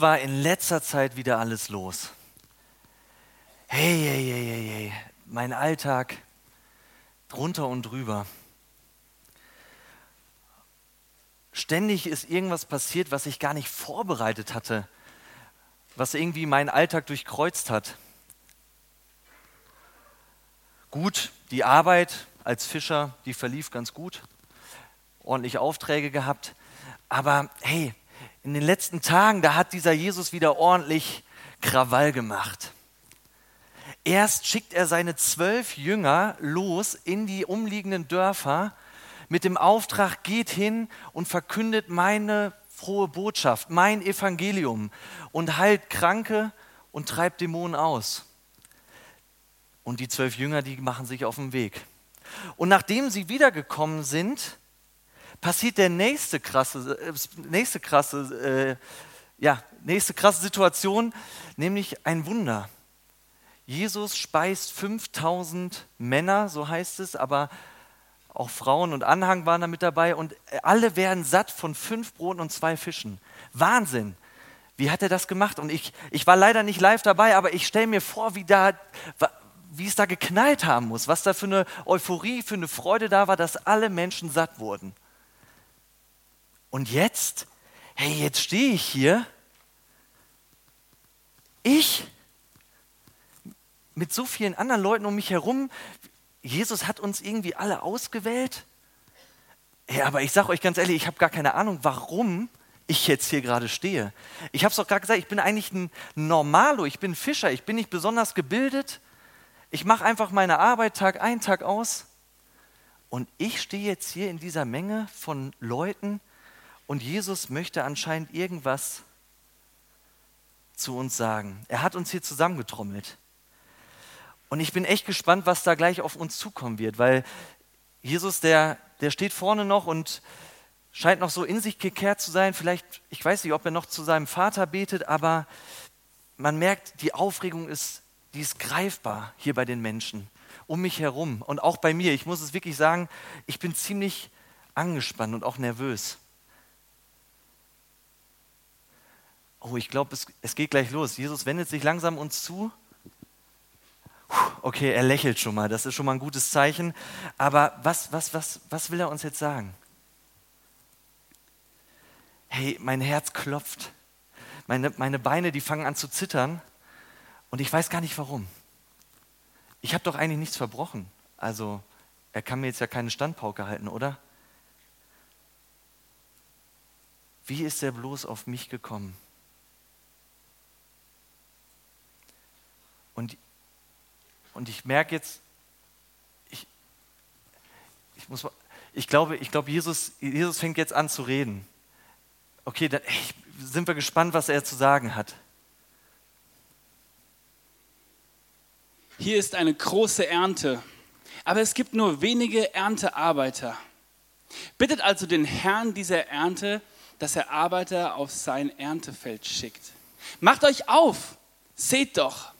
War in letzter Zeit wieder alles los? Hey, hey, hey, hey, hey, mein Alltag drunter und drüber. Ständig ist irgendwas passiert, was ich gar nicht vorbereitet hatte, was irgendwie meinen Alltag durchkreuzt hat. Gut, die Arbeit als Fischer, die verlief ganz gut, ordentlich Aufträge gehabt, aber hey, in den letzten Tagen, da hat dieser Jesus wieder ordentlich Krawall gemacht. Erst schickt er seine zwölf Jünger los in die umliegenden Dörfer mit dem Auftrag, geht hin und verkündet meine frohe Botschaft, mein Evangelium und heilt Kranke und treibt Dämonen aus. Und die zwölf Jünger, die machen sich auf den Weg. Und nachdem sie wiedergekommen sind, passiert der nächste krasse, äh, nächste krasse, äh, ja, nächste krasse Situation, nämlich ein Wunder. Jesus speist 5000 Männer, so heißt es, aber auch Frauen und Anhang waren da mit dabei und alle werden satt von fünf Broten und zwei Fischen. Wahnsinn! Wie hat er das gemacht? Und ich, ich war leider nicht live dabei, aber ich stelle mir vor, wie, da, wie es da geknallt haben muss, was da für eine Euphorie, für eine Freude da war, dass alle Menschen satt wurden. Und jetzt, hey, jetzt stehe ich hier, ich mit so vielen anderen Leuten um mich herum. Jesus hat uns irgendwie alle ausgewählt. Ja, aber ich sage euch ganz ehrlich, ich habe gar keine Ahnung, warum ich jetzt hier gerade stehe. Ich habe es doch gerade gesagt, ich bin eigentlich ein Normalo, ich bin Fischer, ich bin nicht besonders gebildet. Ich mache einfach meine Arbeit Tag ein, Tag aus. Und ich stehe jetzt hier in dieser Menge von Leuten, und Jesus möchte anscheinend irgendwas zu uns sagen. Er hat uns hier zusammengetrommelt. Und ich bin echt gespannt, was da gleich auf uns zukommen wird, weil Jesus, der, der steht vorne noch und scheint noch so in sich gekehrt zu sein. Vielleicht, ich weiß nicht, ob er noch zu seinem Vater betet, aber man merkt, die Aufregung ist, die ist greifbar hier bei den Menschen um mich herum und auch bei mir. Ich muss es wirklich sagen, ich bin ziemlich angespannt und auch nervös. Oh, ich glaube, es, es geht gleich los. Jesus wendet sich langsam uns zu. Okay, er lächelt schon mal, das ist schon mal ein gutes Zeichen. Aber was, was, was, was will er uns jetzt sagen? Hey, mein Herz klopft. Meine, meine Beine, die fangen an zu zittern. Und ich weiß gar nicht warum. Ich habe doch eigentlich nichts verbrochen. Also, er kann mir jetzt ja keine Standpauke halten, oder? Wie ist er bloß auf mich gekommen? Und, und ich merke jetzt, ich, ich, muss, ich glaube, ich glaube Jesus, Jesus fängt jetzt an zu reden. Okay, dann ey, sind wir gespannt, was er zu sagen hat. Hier ist eine große Ernte, aber es gibt nur wenige Erntearbeiter. Bittet also den Herrn dieser Ernte, dass er Arbeiter auf sein Erntefeld schickt. Macht euch auf, seht doch,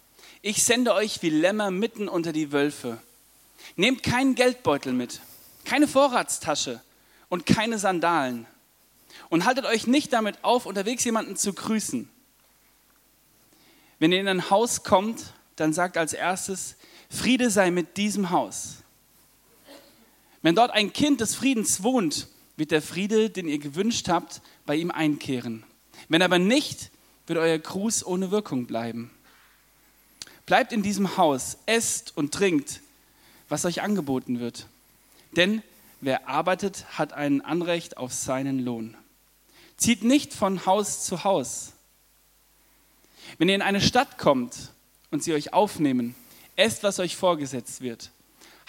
ich sende euch wie Lämmer mitten unter die Wölfe. Nehmt keinen Geldbeutel mit, keine Vorratstasche und keine Sandalen. Und haltet euch nicht damit auf, unterwegs jemanden zu grüßen. Wenn ihr in ein Haus kommt, dann sagt als erstes, Friede sei mit diesem Haus. Wenn dort ein Kind des Friedens wohnt, wird der Friede, den ihr gewünscht habt, bei ihm einkehren. Wenn aber nicht, wird euer Gruß ohne Wirkung bleiben. Bleibt in diesem Haus, esst und trinkt, was euch angeboten wird. Denn wer arbeitet, hat ein Anrecht auf seinen Lohn. Zieht nicht von Haus zu Haus. Wenn ihr in eine Stadt kommt und sie euch aufnehmen, esst, was euch vorgesetzt wird.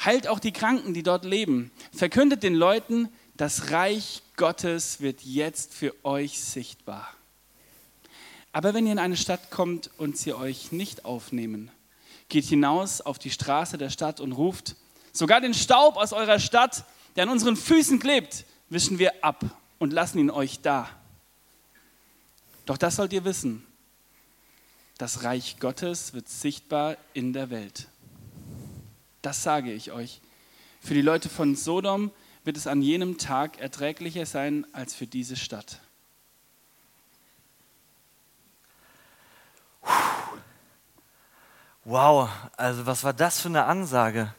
Heilt auch die Kranken, die dort leben. Verkündet den Leuten, das Reich Gottes wird jetzt für euch sichtbar. Aber wenn ihr in eine Stadt kommt und sie euch nicht aufnehmen, geht hinaus auf die Straße der Stadt und ruft, sogar den Staub aus eurer Stadt, der an unseren Füßen klebt, wischen wir ab und lassen ihn euch da. Doch das sollt ihr wissen, das Reich Gottes wird sichtbar in der Welt. Das sage ich euch. Für die Leute von Sodom wird es an jenem Tag erträglicher sein als für diese Stadt. Wow, also was war das für eine Ansage?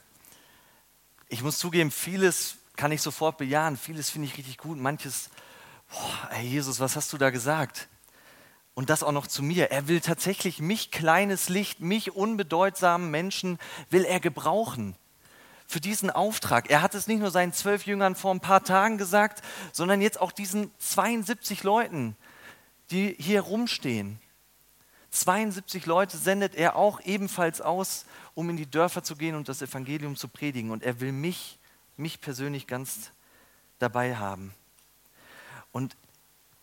Ich muss zugeben, vieles kann ich sofort bejahen, vieles finde ich richtig gut, manches, boah, ey Jesus, was hast du da gesagt? Und das auch noch zu mir. Er will tatsächlich mich, kleines Licht, mich, unbedeutsamen Menschen, will er gebrauchen für diesen Auftrag. Er hat es nicht nur seinen zwölf Jüngern vor ein paar Tagen gesagt, sondern jetzt auch diesen 72 Leuten, die hier rumstehen. 72 Leute sendet er auch ebenfalls aus, um in die Dörfer zu gehen und das Evangelium zu predigen. Und er will mich, mich persönlich ganz dabei haben. Und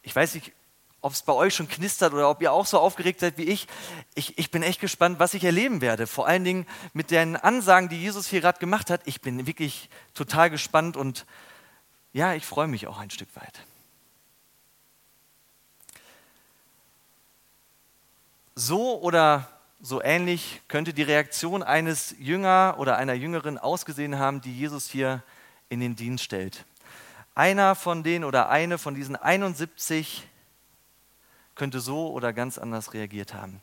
ich weiß nicht, ob es bei euch schon knistert oder ob ihr auch so aufgeregt seid wie ich. ich. Ich bin echt gespannt, was ich erleben werde. Vor allen Dingen mit den Ansagen, die Jesus hier gerade gemacht hat. Ich bin wirklich total gespannt und ja, ich freue mich auch ein Stück weit. So oder so ähnlich könnte die Reaktion eines Jünger oder einer Jüngerin ausgesehen haben, die Jesus hier in den Dienst stellt. Einer von denen oder eine von diesen 71 könnte so oder ganz anders reagiert haben.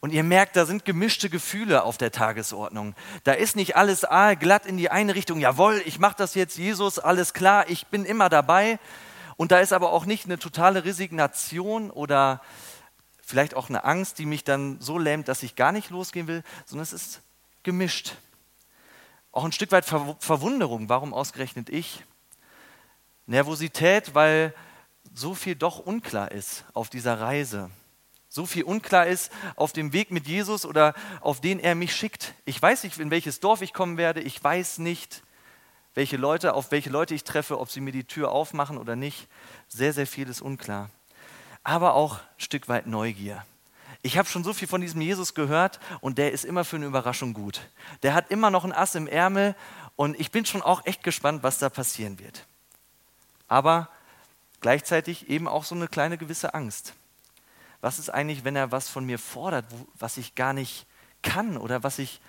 Und ihr merkt, da sind gemischte Gefühle auf der Tagesordnung. Da ist nicht alles glatt in die eine Richtung, jawohl, ich mache das jetzt, Jesus, alles klar, ich bin immer dabei. Und da ist aber auch nicht eine totale Resignation oder vielleicht auch eine Angst, die mich dann so lähmt, dass ich gar nicht losgehen will, sondern es ist gemischt. Auch ein Stück weit Verwunderung, warum ausgerechnet ich? Nervosität, weil so viel doch unklar ist auf dieser Reise. So viel unklar ist auf dem Weg mit Jesus oder auf den er mich schickt. Ich weiß nicht, in welches Dorf ich kommen werde. Ich weiß nicht, welche Leute, auf welche Leute ich treffe, ob sie mir die Tür aufmachen oder nicht. Sehr, sehr viel ist unklar aber auch ein Stück weit Neugier. Ich habe schon so viel von diesem Jesus gehört und der ist immer für eine Überraschung gut. Der hat immer noch ein Ass im Ärmel und ich bin schon auch echt gespannt, was da passieren wird. Aber gleichzeitig eben auch so eine kleine gewisse Angst. Was ist eigentlich, wenn er was von mir fordert, was ich gar nicht kann oder was ich,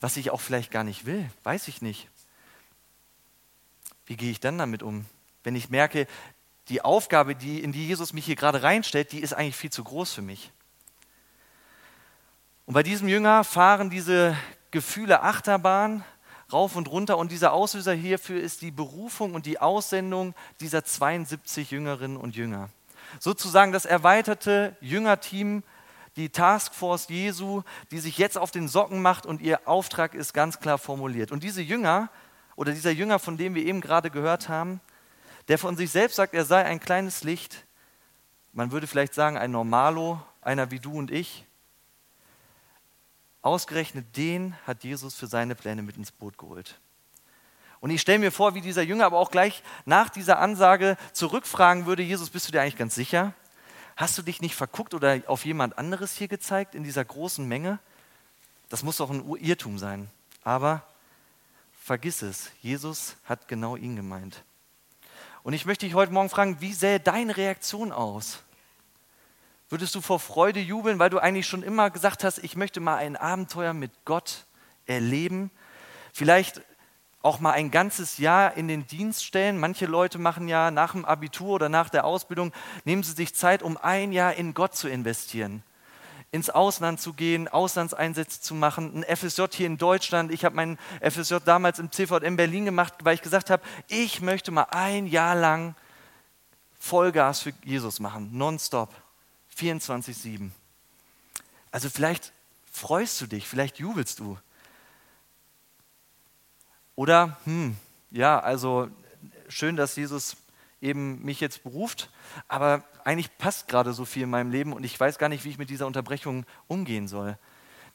was ich auch vielleicht gar nicht will? Weiß ich nicht. Wie gehe ich dann damit um? Wenn ich merke, die Aufgabe, die, in die Jesus mich hier gerade reinstellt, die ist eigentlich viel zu groß für mich. Und bei diesem Jünger fahren diese Gefühle Achterbahn rauf und runter und dieser Auslöser hierfür ist die Berufung und die Aussendung dieser 72 Jüngerinnen und Jünger. Sozusagen das erweiterte Jüngerteam, die Taskforce Jesu, die sich jetzt auf den Socken macht und ihr Auftrag ist ganz klar formuliert. Und diese Jünger oder dieser Jünger, von dem wir eben gerade gehört haben, der von sich selbst sagt, er sei ein kleines Licht, man würde vielleicht sagen ein Normalo, einer wie du und ich, ausgerechnet den hat Jesus für seine Pläne mit ins Boot geholt. Und ich stelle mir vor, wie dieser Jünger aber auch gleich nach dieser Ansage zurückfragen würde, Jesus, bist du dir eigentlich ganz sicher? Hast du dich nicht verguckt oder auf jemand anderes hier gezeigt in dieser großen Menge? Das muss doch ein Irrtum sein. Aber vergiss es, Jesus hat genau ihn gemeint. Und ich möchte dich heute Morgen fragen, wie sähe deine Reaktion aus? Würdest du vor Freude jubeln, weil du eigentlich schon immer gesagt hast, ich möchte mal ein Abenteuer mit Gott erleben? Vielleicht auch mal ein ganzes Jahr in den Dienst stellen. Manche Leute machen ja nach dem Abitur oder nach der Ausbildung, nehmen sie sich Zeit, um ein Jahr in Gott zu investieren ins Ausland zu gehen, Auslandseinsätze zu machen, ein FSJ hier in Deutschland. Ich habe meinen FSJ damals im CVM Berlin gemacht, weil ich gesagt habe, ich möchte mal ein Jahr lang Vollgas für Jesus machen, nonstop, 24-7. Also vielleicht freust du dich, vielleicht jubelst du. Oder, hm, ja, also schön, dass Jesus eben mich jetzt beruft, aber eigentlich passt gerade so viel in meinem Leben und ich weiß gar nicht, wie ich mit dieser Unterbrechung umgehen soll.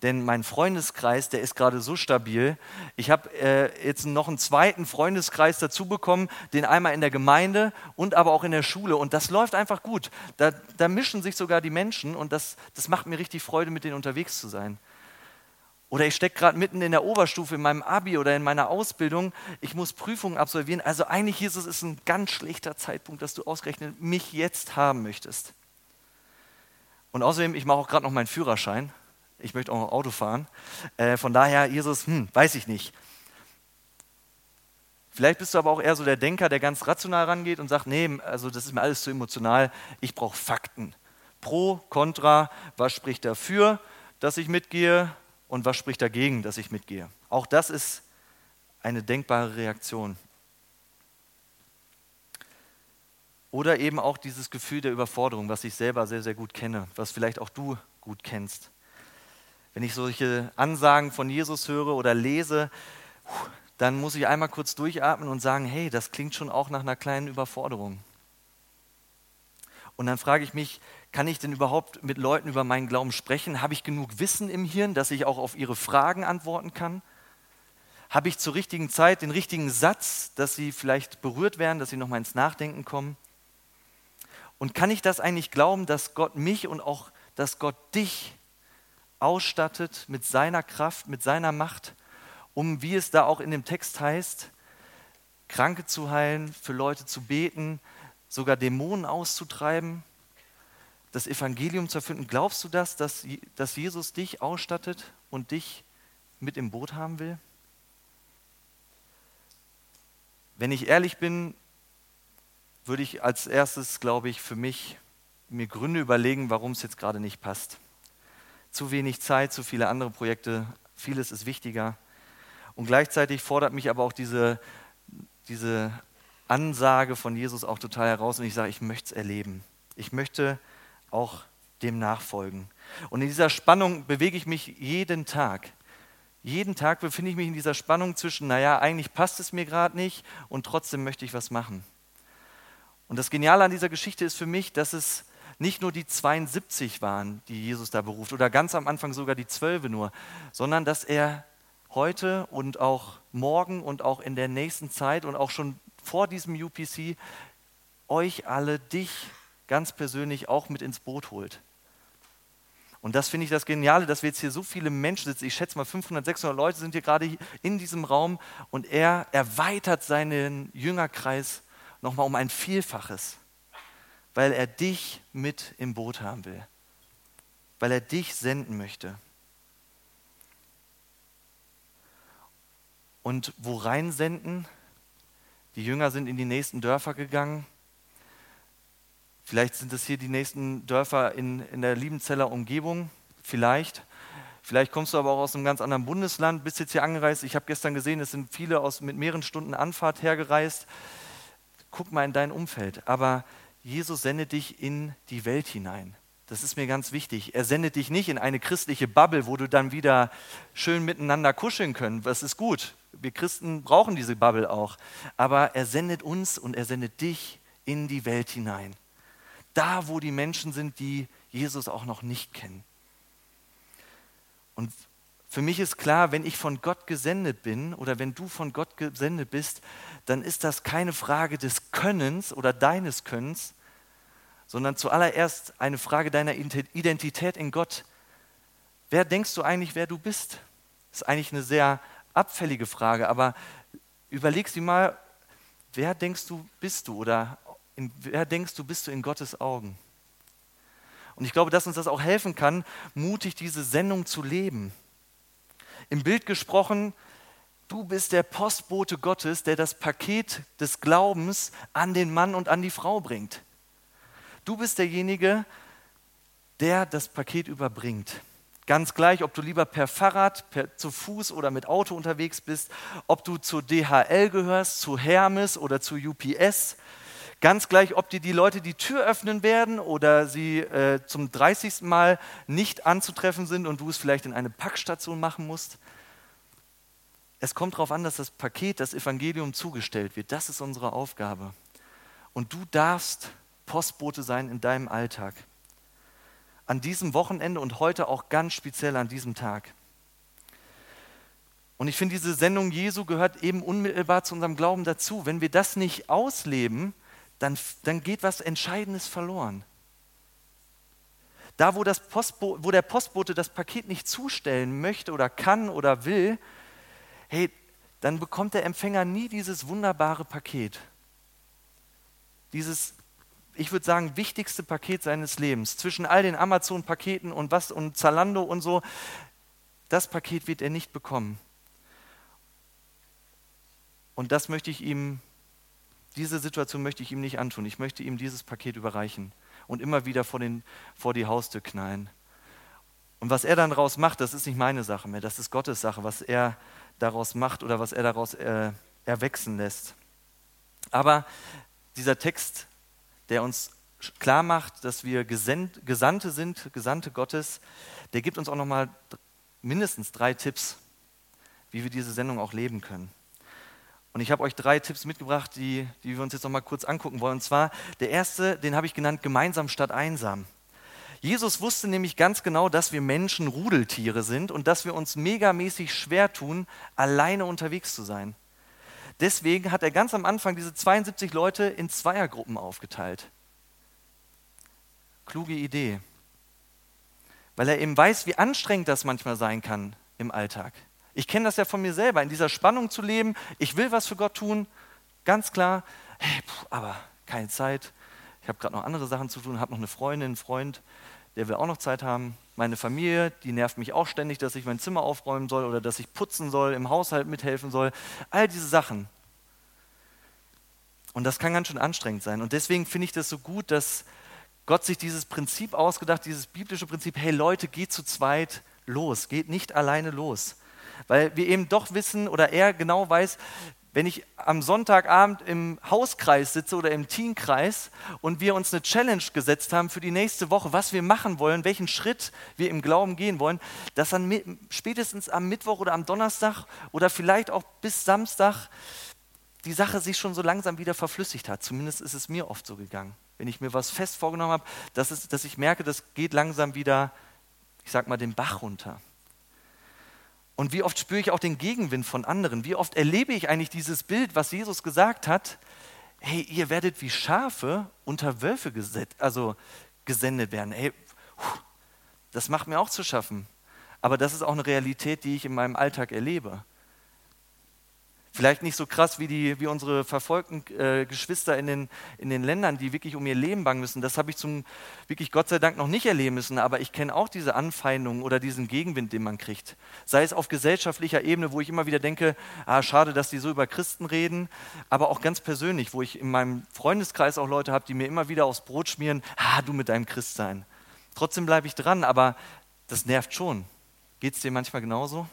denn mein Freundeskreis, der ist gerade so stabil. Ich habe äh, jetzt noch einen zweiten Freundeskreis dazu bekommen, den einmal in der Gemeinde und aber auch in der Schule. Und das läuft einfach gut. Da, da mischen sich sogar die Menschen und das, das macht mir richtig Freude, mit denen unterwegs zu sein. Oder ich stecke gerade mitten in der Oberstufe in meinem Abi oder in meiner Ausbildung. Ich muss Prüfungen absolvieren. Also eigentlich, Jesus, ist ein ganz schlechter Zeitpunkt, dass du ausgerechnet mich jetzt haben möchtest. Und außerdem, ich mache auch gerade noch meinen Führerschein. Ich möchte auch noch Auto fahren. Äh, von daher, Jesus, hm, weiß ich nicht. Vielleicht bist du aber auch eher so der Denker, der ganz rational rangeht und sagt, nee, also das ist mir alles zu emotional. Ich brauche Fakten. Pro, Contra, was spricht dafür, dass ich mitgehe und was spricht dagegen, dass ich mitgehe. Auch das ist eine denkbare Reaktion. Oder eben auch dieses Gefühl der Überforderung, was ich selber sehr, sehr gut kenne, was vielleicht auch du gut kennst. Wenn ich solche Ansagen von Jesus höre oder lese, dann muss ich einmal kurz durchatmen und sagen, hey, das klingt schon auch nach einer kleinen Überforderung. Und dann frage ich mich, kann ich denn überhaupt mit Leuten über meinen Glauben sprechen? Habe ich genug Wissen im Hirn, dass ich auch auf ihre Fragen antworten kann? Habe ich zur richtigen Zeit den richtigen Satz, dass sie vielleicht berührt werden, dass sie nochmal ins Nachdenken kommen? Und kann ich das eigentlich glauben, dass Gott mich und auch, dass Gott dich ausstattet mit seiner Kraft, mit seiner Macht, um, wie es da auch in dem Text heißt, Kranke zu heilen, für Leute zu beten, sogar Dämonen auszutreiben? das Evangelium zu erfinden. Glaubst du das, dass, dass Jesus dich ausstattet und dich mit im Boot haben will? Wenn ich ehrlich bin, würde ich als erstes, glaube ich, für mich mir Gründe überlegen, warum es jetzt gerade nicht passt. Zu wenig Zeit, zu viele andere Projekte, vieles ist wichtiger. Und gleichzeitig fordert mich aber auch diese, diese Ansage von Jesus auch total heraus und ich sage, ich möchte es erleben. Ich möchte auch dem nachfolgen. Und in dieser Spannung bewege ich mich jeden Tag. Jeden Tag befinde ich mich in dieser Spannung zwischen, naja, eigentlich passt es mir gerade nicht und trotzdem möchte ich was machen. Und das Geniale an dieser Geschichte ist für mich, dass es nicht nur die 72 waren, die Jesus da beruft, oder ganz am Anfang sogar die Zwölfe nur, sondern dass er heute und auch morgen und auch in der nächsten Zeit und auch schon vor diesem UPC euch alle, dich ganz persönlich auch mit ins Boot holt. Und das finde ich das Geniale, dass wir jetzt hier so viele Menschen sitzen. Ich schätze mal 500, 600 Leute sind hier gerade in diesem Raum und er erweitert seinen Jüngerkreis nochmal um ein Vielfaches, weil er dich mit im Boot haben will, weil er dich senden möchte. Und wo rein senden? Die Jünger sind in die nächsten Dörfer gegangen Vielleicht sind es hier die nächsten Dörfer in, in der Liebenzeller Umgebung. Vielleicht. Vielleicht kommst du aber auch aus einem ganz anderen Bundesland, bist jetzt hier angereist. Ich habe gestern gesehen, es sind viele aus, mit mehreren Stunden Anfahrt hergereist. Guck mal in dein Umfeld. Aber Jesus sendet dich in die Welt hinein. Das ist mir ganz wichtig. Er sendet dich nicht in eine christliche Bubble, wo du dann wieder schön miteinander kuscheln können. Das ist gut. Wir Christen brauchen diese Bubble auch. Aber er sendet uns und er sendet dich in die Welt hinein da, wo die Menschen sind, die Jesus auch noch nicht kennen. Und für mich ist klar, wenn ich von Gott gesendet bin oder wenn du von Gott gesendet bist, dann ist das keine Frage des Könnens oder deines Könnens, sondern zuallererst eine Frage deiner Identität in Gott. Wer denkst du eigentlich, wer du bist? Das ist eigentlich eine sehr abfällige Frage, aber überleg sie mal, wer denkst du, bist du oder in, wer denkst du, bist du in Gottes Augen? Und ich glaube, dass uns das auch helfen kann, mutig diese Sendung zu leben. Im Bild gesprochen, du bist der Postbote Gottes, der das Paket des Glaubens an den Mann und an die Frau bringt. Du bist derjenige, der das Paket überbringt. Ganz gleich, ob du lieber per Fahrrad, per, zu Fuß oder mit Auto unterwegs bist, ob du zu DHL gehörst, zu Hermes oder zu UPS, Ganz gleich, ob dir die Leute die Tür öffnen werden oder sie äh, zum 30. Mal nicht anzutreffen sind und du es vielleicht in eine Packstation machen musst. Es kommt darauf an, dass das Paket, das Evangelium zugestellt wird. Das ist unsere Aufgabe. Und du darfst Postbote sein in deinem Alltag. An diesem Wochenende und heute auch ganz speziell an diesem Tag. Und ich finde, diese Sendung Jesu gehört eben unmittelbar zu unserem Glauben dazu. Wenn wir das nicht ausleben, dann, dann geht was Entscheidendes verloren. Da, wo, das Postbo wo der Postbote das Paket nicht zustellen möchte oder kann oder will, hey, dann bekommt der Empfänger nie dieses wunderbare Paket. Dieses, ich würde sagen, wichtigste Paket seines Lebens. Zwischen all den Amazon-Paketen und was und Zalando und so, das Paket wird er nicht bekommen. Und das möchte ich ihm, diese Situation möchte ich ihm nicht antun. Ich möchte ihm dieses Paket überreichen und immer wieder vor, den, vor die Haustür knallen. Und was er dann daraus macht, das ist nicht meine Sache mehr, das ist Gottes Sache, was er daraus macht oder was er daraus äh, erwachsen lässt. Aber dieser Text, der uns klar macht, dass wir Gesandte sind, Gesandte Gottes, der gibt uns auch nochmal mindestens drei Tipps, wie wir diese Sendung auch leben können. Und ich habe euch drei Tipps mitgebracht, die, die wir uns jetzt nochmal kurz angucken wollen. Und zwar, der erste, den habe ich genannt, gemeinsam statt einsam. Jesus wusste nämlich ganz genau, dass wir Menschen Rudeltiere sind und dass wir uns megamäßig schwer tun, alleine unterwegs zu sein. Deswegen hat er ganz am Anfang diese 72 Leute in Zweiergruppen aufgeteilt. Kluge Idee. Weil er eben weiß, wie anstrengend das manchmal sein kann im Alltag. Ich kenne das ja von mir selber, in dieser Spannung zu leben. Ich will was für Gott tun, ganz klar. Hey, puh, aber keine Zeit. Ich habe gerade noch andere Sachen zu tun, habe noch eine Freundin, einen Freund, der will auch noch Zeit haben. Meine Familie, die nervt mich auch ständig, dass ich mein Zimmer aufräumen soll oder dass ich putzen soll, im Haushalt mithelfen soll. All diese Sachen. Und das kann ganz schön anstrengend sein. Und deswegen finde ich das so gut, dass Gott sich dieses Prinzip ausgedacht, dieses biblische Prinzip, hey Leute, geht zu zweit los, geht nicht alleine los. Weil wir eben doch wissen oder er genau weiß, wenn ich am Sonntagabend im Hauskreis sitze oder im Teenkreis und wir uns eine Challenge gesetzt haben für die nächste Woche, was wir machen wollen, welchen Schritt wir im Glauben gehen wollen, dass dann spätestens am Mittwoch oder am Donnerstag oder vielleicht auch bis Samstag die Sache sich schon so langsam wieder verflüssigt hat. Zumindest ist es mir oft so gegangen. Wenn ich mir was fest vorgenommen habe, dass, es, dass ich merke, das geht langsam wieder, ich sag mal, den Bach runter. Und wie oft spüre ich auch den Gegenwind von anderen? Wie oft erlebe ich eigentlich dieses Bild, was Jesus gesagt hat? Hey, ihr werdet wie Schafe unter Wölfe geset also gesendet werden. Hey, das macht mir auch zu schaffen. Aber das ist auch eine Realität, die ich in meinem Alltag erlebe. Vielleicht nicht so krass wie, die, wie unsere verfolgten äh, Geschwister in den, in den Ländern, die wirklich um ihr Leben bangen müssen. Das habe ich zum wirklich Gott sei Dank noch nicht erleben müssen, aber ich kenne auch diese Anfeindungen oder diesen Gegenwind, den man kriegt. Sei es auf gesellschaftlicher Ebene, wo ich immer wieder denke, ah, schade, dass die so über Christen reden, aber auch ganz persönlich, wo ich in meinem Freundeskreis auch Leute habe, die mir immer wieder aufs Brot schmieren, ah, du mit deinem Christsein. Trotzdem bleibe ich dran, aber das nervt schon. Geht es dir manchmal genauso?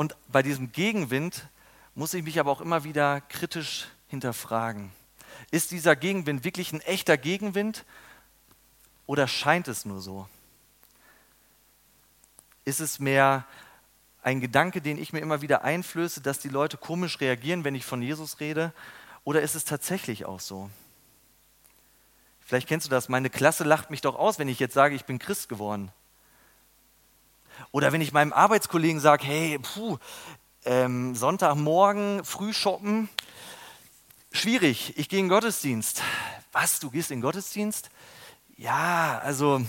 Und bei diesem Gegenwind muss ich mich aber auch immer wieder kritisch hinterfragen. Ist dieser Gegenwind wirklich ein echter Gegenwind oder scheint es nur so? Ist es mehr ein Gedanke, den ich mir immer wieder einflöße, dass die Leute komisch reagieren, wenn ich von Jesus rede? Oder ist es tatsächlich auch so? Vielleicht kennst du das, meine Klasse lacht mich doch aus, wenn ich jetzt sage, ich bin Christ geworden. Oder wenn ich meinem Arbeitskollegen sage, hey, puh, ähm, Sonntagmorgen früh shoppen, schwierig, ich gehe in den Gottesdienst. Was, du gehst in den Gottesdienst? Ja, also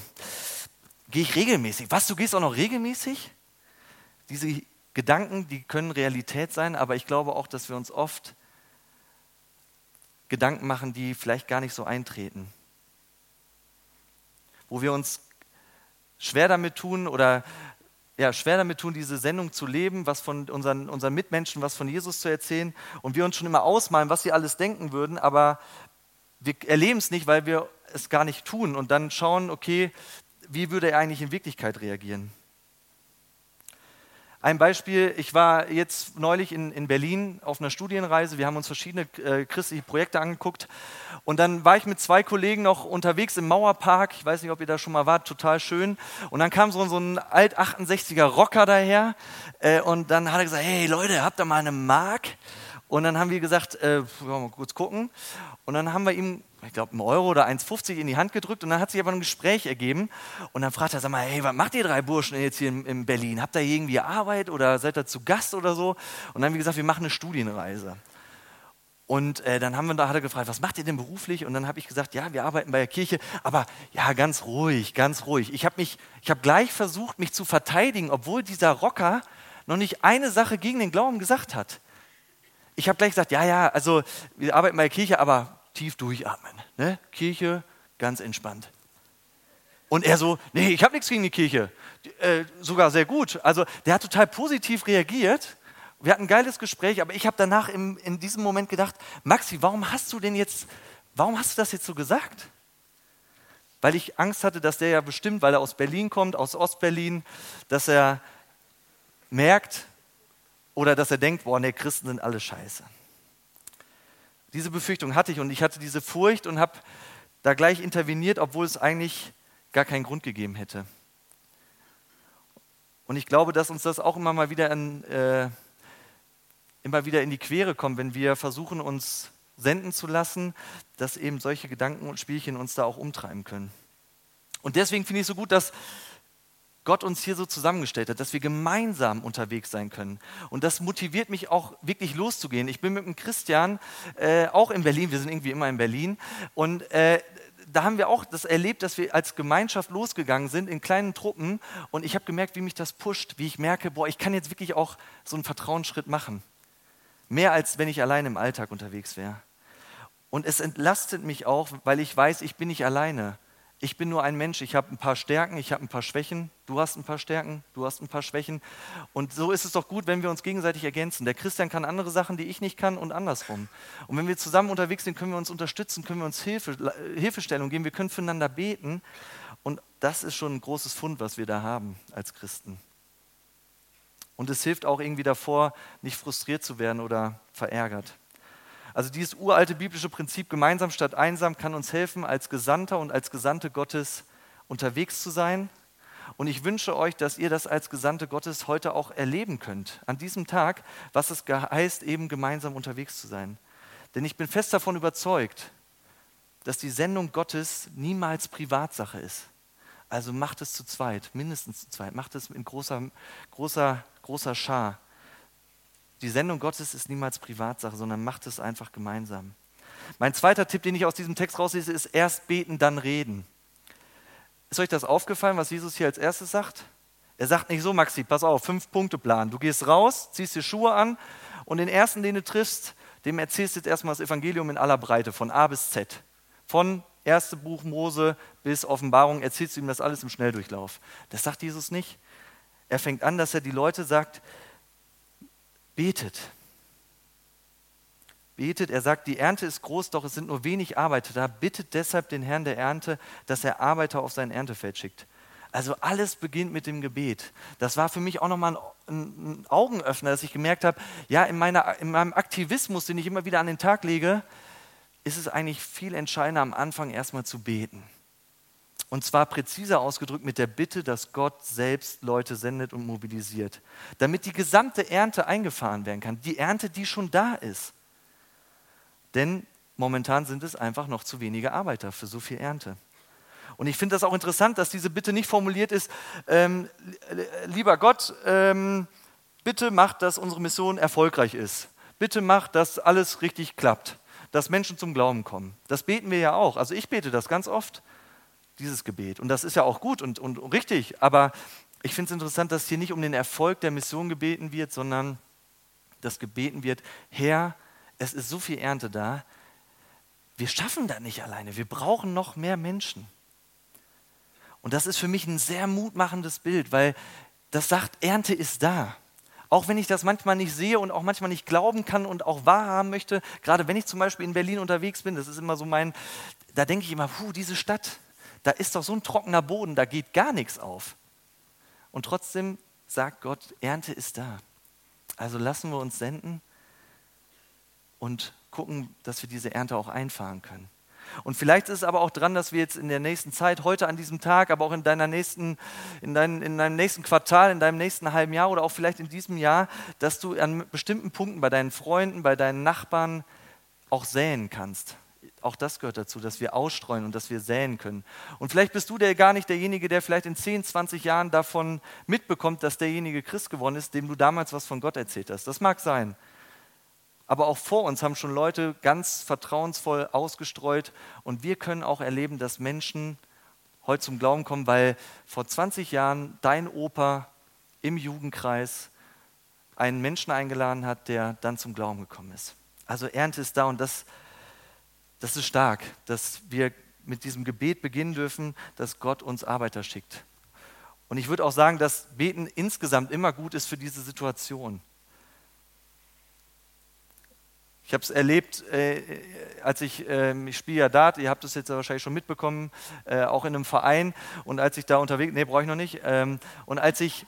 gehe ich regelmäßig. Was, du gehst auch noch regelmäßig? Diese Gedanken, die können Realität sein, aber ich glaube auch, dass wir uns oft Gedanken machen, die vielleicht gar nicht so eintreten. Wo wir uns schwer damit tun oder ja, schwer damit tun, diese Sendung zu leben, was von unseren, unseren Mitmenschen, was von Jesus zu erzählen. Und wir uns schon immer ausmalen, was sie alles denken würden, aber wir erleben es nicht, weil wir es gar nicht tun und dann schauen, okay, wie würde er eigentlich in Wirklichkeit reagieren? Ein Beispiel, ich war jetzt neulich in, in Berlin auf einer Studienreise. Wir haben uns verschiedene äh, christliche Projekte angeguckt. Und dann war ich mit zwei Kollegen noch unterwegs im Mauerpark. Ich weiß nicht, ob ihr da schon mal wart, total schön. Und dann kam so, so ein alt 68er Rocker daher. Äh, und dann hat er gesagt, hey Leute, habt ihr mal eine Mark? Und dann haben wir gesagt, äh, mal kurz gucken. Und dann haben wir ihm, ich glaube, einen Euro oder 1,50 in die Hand gedrückt. Und dann hat sich aber ein Gespräch ergeben. Und dann fragt er, sag mal, hey, was macht ihr drei Burschen jetzt hier in, in Berlin? Habt ihr irgendwie Arbeit oder seid ihr zu Gast oder so? Und dann haben wir gesagt, wir machen eine Studienreise. Und äh, dann haben wir da, hat er gefragt, was macht ihr denn beruflich? Und dann habe ich gesagt, ja, wir arbeiten bei der Kirche, aber ja, ganz ruhig, ganz ruhig. Ich habe mich, ich habe gleich versucht, mich zu verteidigen, obwohl dieser Rocker noch nicht eine Sache gegen den Glauben gesagt hat ich habe gleich gesagt, ja, ja, also wir arbeiten bei der Kirche, aber tief durchatmen. Ne? Kirche, ganz entspannt. Und er so, nee, ich habe nichts gegen die Kirche. Äh, sogar sehr gut. Also der hat total positiv reagiert. Wir hatten ein geiles Gespräch, aber ich habe danach im, in diesem Moment gedacht, Maxi, warum hast du denn jetzt, warum hast du das jetzt so gesagt? Weil ich Angst hatte, dass der ja bestimmt, weil er aus Berlin kommt, aus Ostberlin, dass er merkt, oder dass er denkt, boah, ne, Christen sind alle scheiße. Diese Befürchtung hatte ich und ich hatte diese Furcht und habe da gleich interveniert, obwohl es eigentlich gar keinen Grund gegeben hätte. Und ich glaube, dass uns das auch immer mal wieder in, äh, immer wieder in die Quere kommt, wenn wir versuchen, uns senden zu lassen, dass eben solche Gedanken und Spielchen uns da auch umtreiben können. Und deswegen finde ich es so gut, dass Gott uns hier so zusammengestellt hat, dass wir gemeinsam unterwegs sein können. Und das motiviert mich auch wirklich loszugehen. Ich bin mit einem Christian äh, auch in Berlin, wir sind irgendwie immer in Berlin. Und äh, da haben wir auch das erlebt, dass wir als Gemeinschaft losgegangen sind in kleinen Truppen. Und ich habe gemerkt, wie mich das pusht, wie ich merke, boah, ich kann jetzt wirklich auch so einen Vertrauensschritt machen. Mehr als wenn ich allein im Alltag unterwegs wäre. Und es entlastet mich auch, weil ich weiß, ich bin nicht alleine ich bin nur ein Mensch, ich habe ein paar Stärken, ich habe ein paar Schwächen, du hast ein paar Stärken, du hast ein paar Schwächen. Und so ist es doch gut, wenn wir uns gegenseitig ergänzen. Der Christian kann andere Sachen, die ich nicht kann und andersrum. Und wenn wir zusammen unterwegs sind, können wir uns unterstützen, können wir uns Hilfe, Hilfestellung geben, wir können füreinander beten. Und das ist schon ein großes Fund, was wir da haben als Christen. Und es hilft auch irgendwie davor, nicht frustriert zu werden oder verärgert. Also dieses uralte biblische Prinzip gemeinsam statt einsam kann uns helfen, als Gesandter und als Gesandte Gottes unterwegs zu sein. Und ich wünsche euch, dass ihr das als Gesandte Gottes heute auch erleben könnt, an diesem Tag, was es heißt, eben gemeinsam unterwegs zu sein. Denn ich bin fest davon überzeugt, dass die Sendung Gottes niemals Privatsache ist. Also macht es zu zweit, mindestens zu zweit, macht es in großer, großer, großer Schar. Die Sendung Gottes ist niemals Privatsache, sondern macht es einfach gemeinsam. Mein zweiter Tipp, den ich aus diesem Text rauslese, ist erst beten, dann reden. Ist euch das aufgefallen, was Jesus hier als erstes sagt? Er sagt nicht so, Maxi, pass auf, fünf Punkte Plan. Du gehst raus, ziehst dir Schuhe an und den ersten, den du triffst, dem erzählst du jetzt erstmal das Evangelium in aller Breite, von A bis Z. Von erste Buch Mose bis Offenbarung erzählst du ihm das alles im Schnelldurchlauf. Das sagt Jesus nicht. Er fängt an, dass er die Leute sagt, Betet. Betet, er sagt, die Ernte ist groß, doch es sind nur wenig Arbeiter da. Bittet deshalb den Herrn der Ernte, dass er Arbeiter auf sein Erntefeld schickt. Also alles beginnt mit dem Gebet. Das war für mich auch nochmal ein, Augenöffner, dass ich gemerkt habe, ja, in, meiner, in meinem Aktivismus, den ich immer wieder an den Tag lege, ist es eigentlich viel entscheidender, am Anfang erstmal zu beten. Und zwar präziser ausgedrückt mit der Bitte, dass Gott selbst Leute sendet und mobilisiert, damit die gesamte Ernte eingefahren werden kann. Die Ernte, die schon da ist. Denn momentan sind es einfach noch zu wenige Arbeiter für so viel Ernte. Und ich finde das auch interessant, dass diese Bitte nicht formuliert ist, ähm, lieber Gott, ähm, bitte mach, dass unsere Mission erfolgreich ist. Bitte mach, dass alles richtig klappt, dass Menschen zum Glauben kommen. Das beten wir ja auch. Also ich bete das ganz oft dieses Gebet. Und das ist ja auch gut und, und richtig, aber ich finde es interessant, dass hier nicht um den Erfolg der Mission gebeten wird, sondern dass gebeten wird, Herr, es ist so viel Ernte da, wir schaffen das nicht alleine, wir brauchen noch mehr Menschen. Und das ist für mich ein sehr mutmachendes Bild, weil das sagt, Ernte ist da. Auch wenn ich das manchmal nicht sehe und auch manchmal nicht glauben kann und auch wahrhaben möchte, gerade wenn ich zum Beispiel in Berlin unterwegs bin, das ist immer so mein, da denke ich immer, puh, diese Stadt, da ist doch so ein trockener Boden, da geht gar nichts auf. Und trotzdem sagt Gott, Ernte ist da. Also lassen wir uns senden und gucken, dass wir diese Ernte auch einfahren können. Und vielleicht ist es aber auch dran, dass wir jetzt in der nächsten Zeit, heute an diesem Tag, aber auch in, deiner nächsten, in, dein, in deinem nächsten Quartal, in deinem nächsten halben Jahr oder auch vielleicht in diesem Jahr, dass du an bestimmten Punkten bei deinen Freunden, bei deinen Nachbarn auch säen kannst. Auch das gehört dazu, dass wir ausstreuen und dass wir säen können. Und vielleicht bist du der gar nicht derjenige, der vielleicht in 10, 20 Jahren davon mitbekommt, dass derjenige Christ geworden ist, dem du damals was von Gott erzählt hast. Das mag sein. Aber auch vor uns haben schon Leute ganz vertrauensvoll ausgestreut und wir können auch erleben, dass Menschen heute zum Glauben kommen, weil vor 20 Jahren dein Opa im Jugendkreis einen Menschen eingeladen hat, der dann zum Glauben gekommen ist. Also Ernte ist da und das, das ist stark, dass wir mit diesem Gebet beginnen dürfen, dass Gott uns Arbeiter schickt. Und ich würde auch sagen, dass Beten insgesamt immer gut ist für diese Situation. Ich habe es erlebt, äh, als ich, äh, ich spiele ja Dart, ihr habt es jetzt wahrscheinlich schon mitbekommen, äh, auch in einem Verein. Und als ich da unterwegs, nee, brauche ich noch nicht. Ähm, und als ich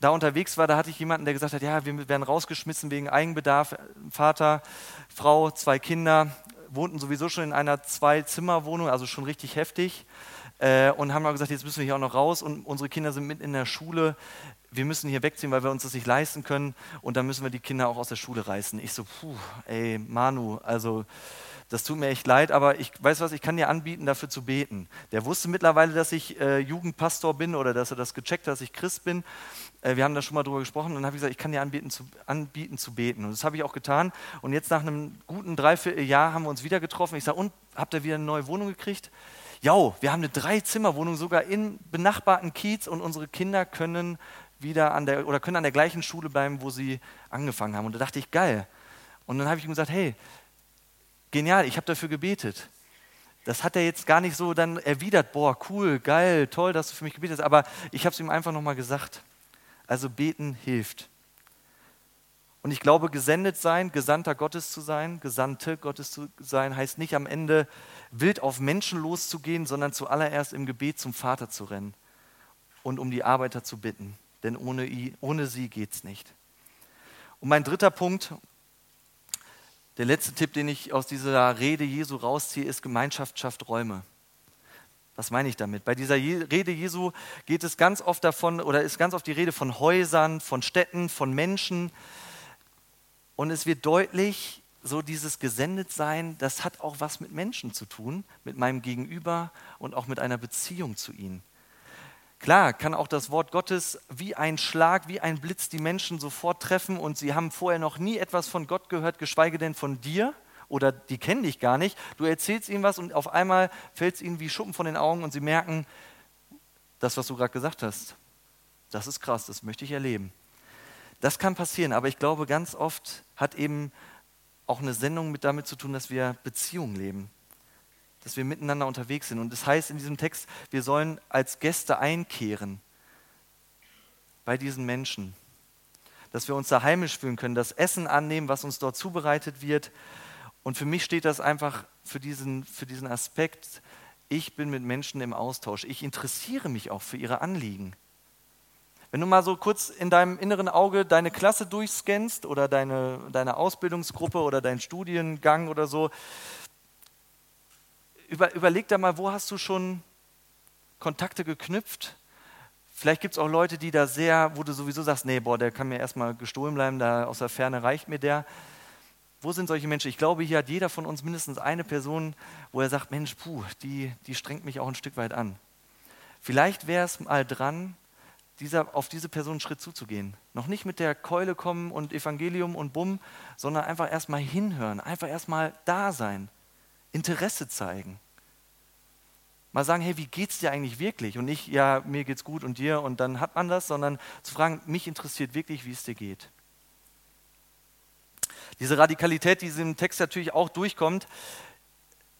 da unterwegs war, da hatte ich jemanden, der gesagt hat, ja, wir werden rausgeschmissen wegen Eigenbedarf. Vater, Frau, zwei Kinder, wohnten sowieso schon in einer Zwei-Zimmer-Wohnung, also schon richtig heftig. Äh, und haben mal gesagt, jetzt müssen wir hier auch noch raus und unsere Kinder sind mitten in der Schule wir müssen hier wegziehen, weil wir uns das nicht leisten können und dann müssen wir die Kinder auch aus der Schule reißen. Ich so, puh, ey, Manu, also das tut mir echt leid, aber ich weiß was, ich kann dir anbieten, dafür zu beten. Der wusste mittlerweile, dass ich äh, Jugendpastor bin oder dass er das gecheckt hat, dass ich Christ bin. Äh, wir haben da schon mal drüber gesprochen und dann habe ich gesagt, ich kann dir anbieten zu, anbieten zu beten. Und das habe ich auch getan. Und jetzt nach einem guten Dreivierteljahr haben wir uns wieder getroffen. Ich sage, und habt ihr wieder eine neue Wohnung gekriegt? Ja, wir haben eine Dreizimmerwohnung sogar in benachbarten Kiez und unsere Kinder können wieder an der oder können an der gleichen Schule bleiben, wo sie angefangen haben. Und da dachte ich, geil. Und dann habe ich ihm gesagt, hey, genial, ich habe dafür gebetet. Das hat er jetzt gar nicht so dann erwidert, boah, cool, geil, toll, dass du für mich gebetet hast. Aber ich habe es ihm einfach nochmal gesagt. Also beten hilft. Und ich glaube, gesendet sein, Gesandter Gottes zu sein, Gesandte Gottes zu sein, heißt nicht am Ende wild auf Menschen loszugehen, sondern zuallererst im Gebet zum Vater zu rennen und um die Arbeiter zu bitten denn ohne, ohne sie geht es nicht. Und mein dritter Punkt, der letzte Tipp, den ich aus dieser Rede Jesu rausziehe, ist Gemeinschaft schafft Räume. Was meine ich damit? Bei dieser Rede Jesu geht es ganz oft davon, oder ist ganz oft die Rede von Häusern, von Städten, von Menschen. Und es wird deutlich, so dieses Gesendetsein, das hat auch was mit Menschen zu tun, mit meinem Gegenüber und auch mit einer Beziehung zu ihnen. Klar kann auch das Wort Gottes wie ein Schlag, wie ein Blitz die Menschen sofort treffen und sie haben vorher noch nie etwas von Gott gehört, geschweige denn von dir oder die kennen dich gar nicht. Du erzählst ihnen was und auf einmal fällt es ihnen wie Schuppen von den Augen und sie merken, das, was du gerade gesagt hast, das ist krass, das möchte ich erleben. Das kann passieren, aber ich glaube, ganz oft hat eben auch eine Sendung mit damit zu tun, dass wir Beziehungen leben dass wir miteinander unterwegs sind. Und das heißt in diesem Text, wir sollen als Gäste einkehren bei diesen Menschen. Dass wir uns da heimisch fühlen können, das Essen annehmen, was uns dort zubereitet wird. Und für mich steht das einfach für diesen, für diesen Aspekt, ich bin mit Menschen im Austausch. Ich interessiere mich auch für ihre Anliegen. Wenn du mal so kurz in deinem inneren Auge deine Klasse durchscannst oder deine, deine Ausbildungsgruppe oder deinen Studiengang oder so, über, überleg da mal, wo hast du schon Kontakte geknüpft? Vielleicht gibt es auch Leute, die da sehr, wo du sowieso sagst, nee, boah, der kann mir erstmal gestohlen bleiben, da aus der Ferne reicht mir der. Wo sind solche Menschen? Ich glaube, hier hat jeder von uns mindestens eine Person, wo er sagt, Mensch, puh, die, die strengt mich auch ein Stück weit an. Vielleicht wäre es mal dran, dieser, auf diese Person einen Schritt zuzugehen. Noch nicht mit der Keule kommen und Evangelium und Bumm, sondern einfach erstmal hinhören, einfach erstmal da sein. Interesse zeigen. Mal sagen, hey, wie geht's dir eigentlich wirklich? Und nicht, ja, mir geht's gut und dir und dann hat man das, sondern zu fragen, mich interessiert wirklich, wie es dir geht. Diese Radikalität, die in diesem Text natürlich auch durchkommt,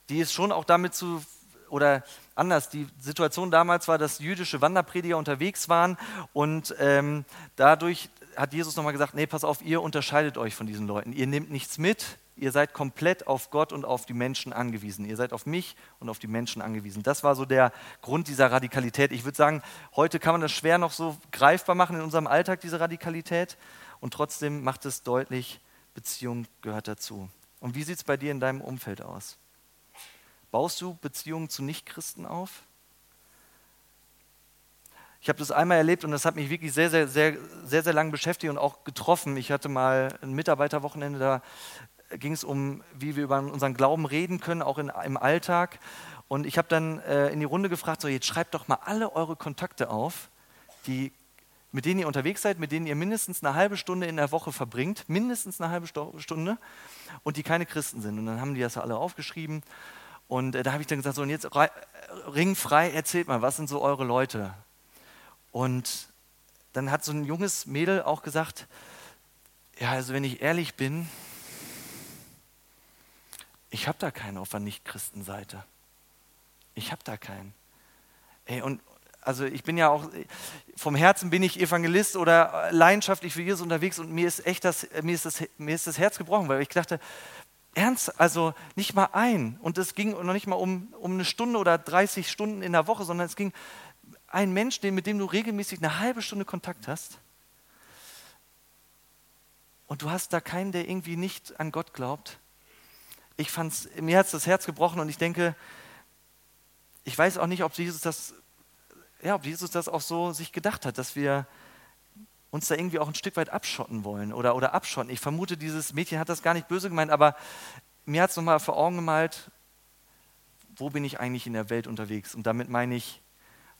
die ist schon auch damit zu, oder anders, die Situation damals war, dass jüdische Wanderprediger unterwegs waren und ähm, dadurch hat Jesus nochmal gesagt, nee, pass auf, ihr unterscheidet euch von diesen Leuten. Ihr nehmt nichts mit, ihr seid komplett auf Gott und auf die Menschen angewiesen. Ihr seid auf mich und auf die Menschen angewiesen. Das war so der Grund dieser Radikalität. Ich würde sagen, heute kann man das schwer noch so greifbar machen in unserem Alltag, diese Radikalität. Und trotzdem macht es deutlich, Beziehung gehört dazu. Und wie sieht es bei dir in deinem Umfeld aus? Baust du Beziehungen zu Nichtchristen auf? Ich habe das einmal erlebt und das hat mich wirklich sehr, sehr, sehr, sehr, sehr lange beschäftigt und auch getroffen. Ich hatte mal ein Mitarbeiterwochenende, da ging es um, wie wir über unseren Glauben reden können, auch in, im Alltag. Und ich habe dann äh, in die Runde gefragt, so jetzt schreibt doch mal alle eure Kontakte auf, die, mit denen ihr unterwegs seid, mit denen ihr mindestens eine halbe Stunde in der Woche verbringt, mindestens eine halbe Stunde, und die keine Christen sind. Und dann haben die das alle aufgeschrieben. Und äh, da habe ich dann gesagt, so und jetzt ringfrei, erzählt mal, was sind so eure Leute? Und dann hat so ein junges Mädel auch gesagt, ja, also wenn ich ehrlich bin, ich habe da keinen auf der Nicht-Christen-Seite. Ich habe da keinen. Ey, und also ich bin ja auch, vom Herzen bin ich Evangelist oder leidenschaftlich für Jesus unterwegs und mir ist echt das, mir ist das, mir ist das Herz gebrochen, weil ich dachte, ernst, also nicht mal ein. Und es ging noch nicht mal um, um eine Stunde oder 30 Stunden in der Woche, sondern es ging ein Mensch, mit dem du regelmäßig eine halbe Stunde Kontakt hast. Und du hast da keinen, der irgendwie nicht an Gott glaubt ich fand's, mir hat es das Herz gebrochen und ich denke, ich weiß auch nicht, ob Jesus das, ja, ob Jesus das auch so sich gedacht hat, dass wir uns da irgendwie auch ein Stück weit abschotten wollen oder, oder abschotten. Ich vermute, dieses Mädchen hat das gar nicht böse gemeint, aber mir hat es nochmal vor Augen gemalt, wo bin ich eigentlich in der Welt unterwegs? Und damit meine ich,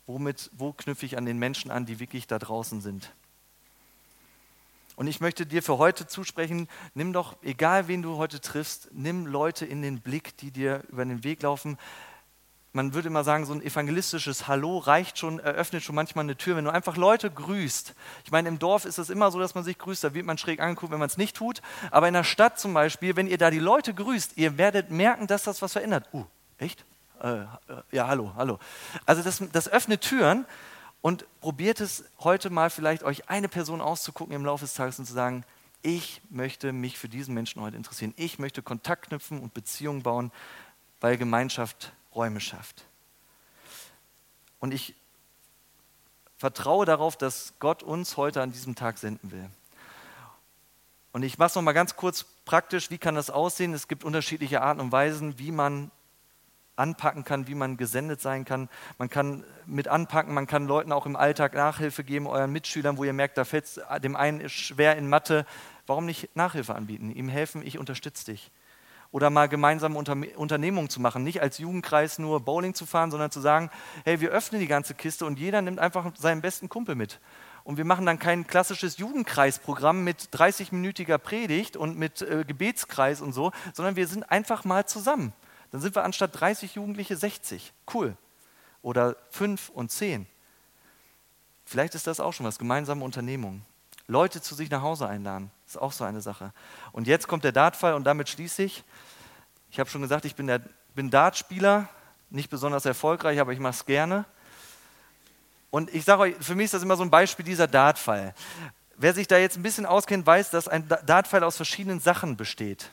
womit, wo knüpfe ich an den Menschen an, die wirklich da draußen sind? Und ich möchte dir für heute zusprechen, nimm doch, egal wen du heute triffst, nimm Leute in den Blick, die dir über den Weg laufen. Man würde immer sagen, so ein evangelistisches Hallo reicht schon, eröffnet schon manchmal eine Tür, wenn du einfach Leute grüßt. Ich meine, im Dorf ist es immer so, dass man sich grüßt, da wird man schräg angeguckt, wenn man es nicht tut. Aber in der Stadt zum Beispiel, wenn ihr da die Leute grüßt, ihr werdet merken, dass das was verändert. Uh, echt? Äh, äh ja, hallo, hallo. Also das, das öffnet Türen und probiert es heute mal vielleicht euch eine Person auszugucken im Laufe des Tages und zu sagen, ich möchte mich für diesen Menschen heute interessieren. Ich möchte Kontakt knüpfen und Beziehungen bauen, weil Gemeinschaft Räume schafft. Und ich vertraue darauf, dass Gott uns heute an diesem Tag senden will. Und ich mache es nochmal ganz kurz praktisch. Wie kann das aussehen? Es gibt unterschiedliche Arten und Weisen, wie man anpacken kann, wie man gesendet sein kann. Man kann mit anpacken, man kann Leuten auch im Alltag Nachhilfe geben, euren Mitschülern, wo ihr merkt, da fällt es dem einen schwer in Mathe. Warum nicht Nachhilfe anbieten? Ihm helfen, ich unterstütze dich. Oder mal gemeinsame Unter Unternehmungen zu machen. Nicht als Jugendkreis nur Bowling zu fahren, sondern zu sagen, hey, wir öffnen die ganze Kiste und jeder nimmt einfach seinen besten Kumpel mit. Und wir machen dann kein klassisches Jugendkreisprogramm mit 30-minütiger Predigt und mit äh, Gebetskreis und so, sondern wir sind einfach mal zusammen. Dann sind wir anstatt 30 Jugendliche 60. Cool. Oder 5 und 10. Vielleicht ist das auch schon was, gemeinsame Unternehmungen. Leute zu sich nach Hause einladen, ist auch so eine Sache. Und jetzt kommt der Dartfall und damit schließe ich. Ich habe schon gesagt, ich bin, der, bin Dartspieler, nicht besonders erfolgreich, aber ich mache es gerne. Und ich sage euch, für mich ist das immer so ein Beispiel dieser Dartfall. Wer sich da jetzt ein bisschen auskennt, weiß, dass ein Dartfall aus verschiedenen Sachen besteht.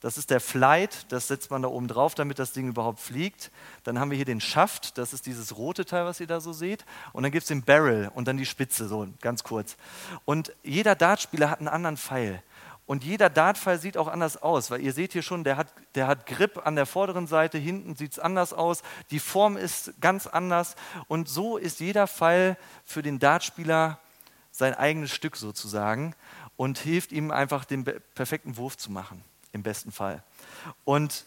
Das ist der Flight, das setzt man da oben drauf, damit das Ding überhaupt fliegt. Dann haben wir hier den Schaft, das ist dieses rote Teil, was ihr da so seht. Und dann gibt es den Barrel und dann die Spitze, so ganz kurz. Und jeder Dartspieler hat einen anderen Pfeil. Und jeder Dartpfeil sieht auch anders aus, weil ihr seht hier schon, der hat, der hat Grip an der vorderen Seite, hinten sieht es anders aus, die Form ist ganz anders. Und so ist jeder Pfeil für den Dartspieler sein eigenes Stück sozusagen und hilft ihm einfach den perfekten Wurf zu machen im besten Fall. Und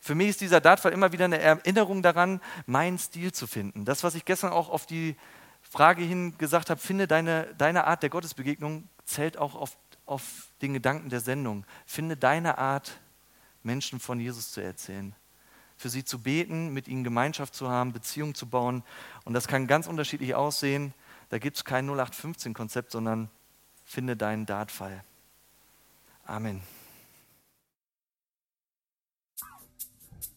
für mich ist dieser Dartfall immer wieder eine Erinnerung daran, meinen Stil zu finden. Das, was ich gestern auch auf die Frage hin gesagt habe, finde deine, deine Art der Gottesbegegnung, zählt auch auf, auf den Gedanken der Sendung. Finde deine Art, Menschen von Jesus zu erzählen. Für sie zu beten, mit ihnen Gemeinschaft zu haben, Beziehungen zu bauen. Und das kann ganz unterschiedlich aussehen. Da gibt es kein 0815-Konzept, sondern finde deinen Dartfall. Amen.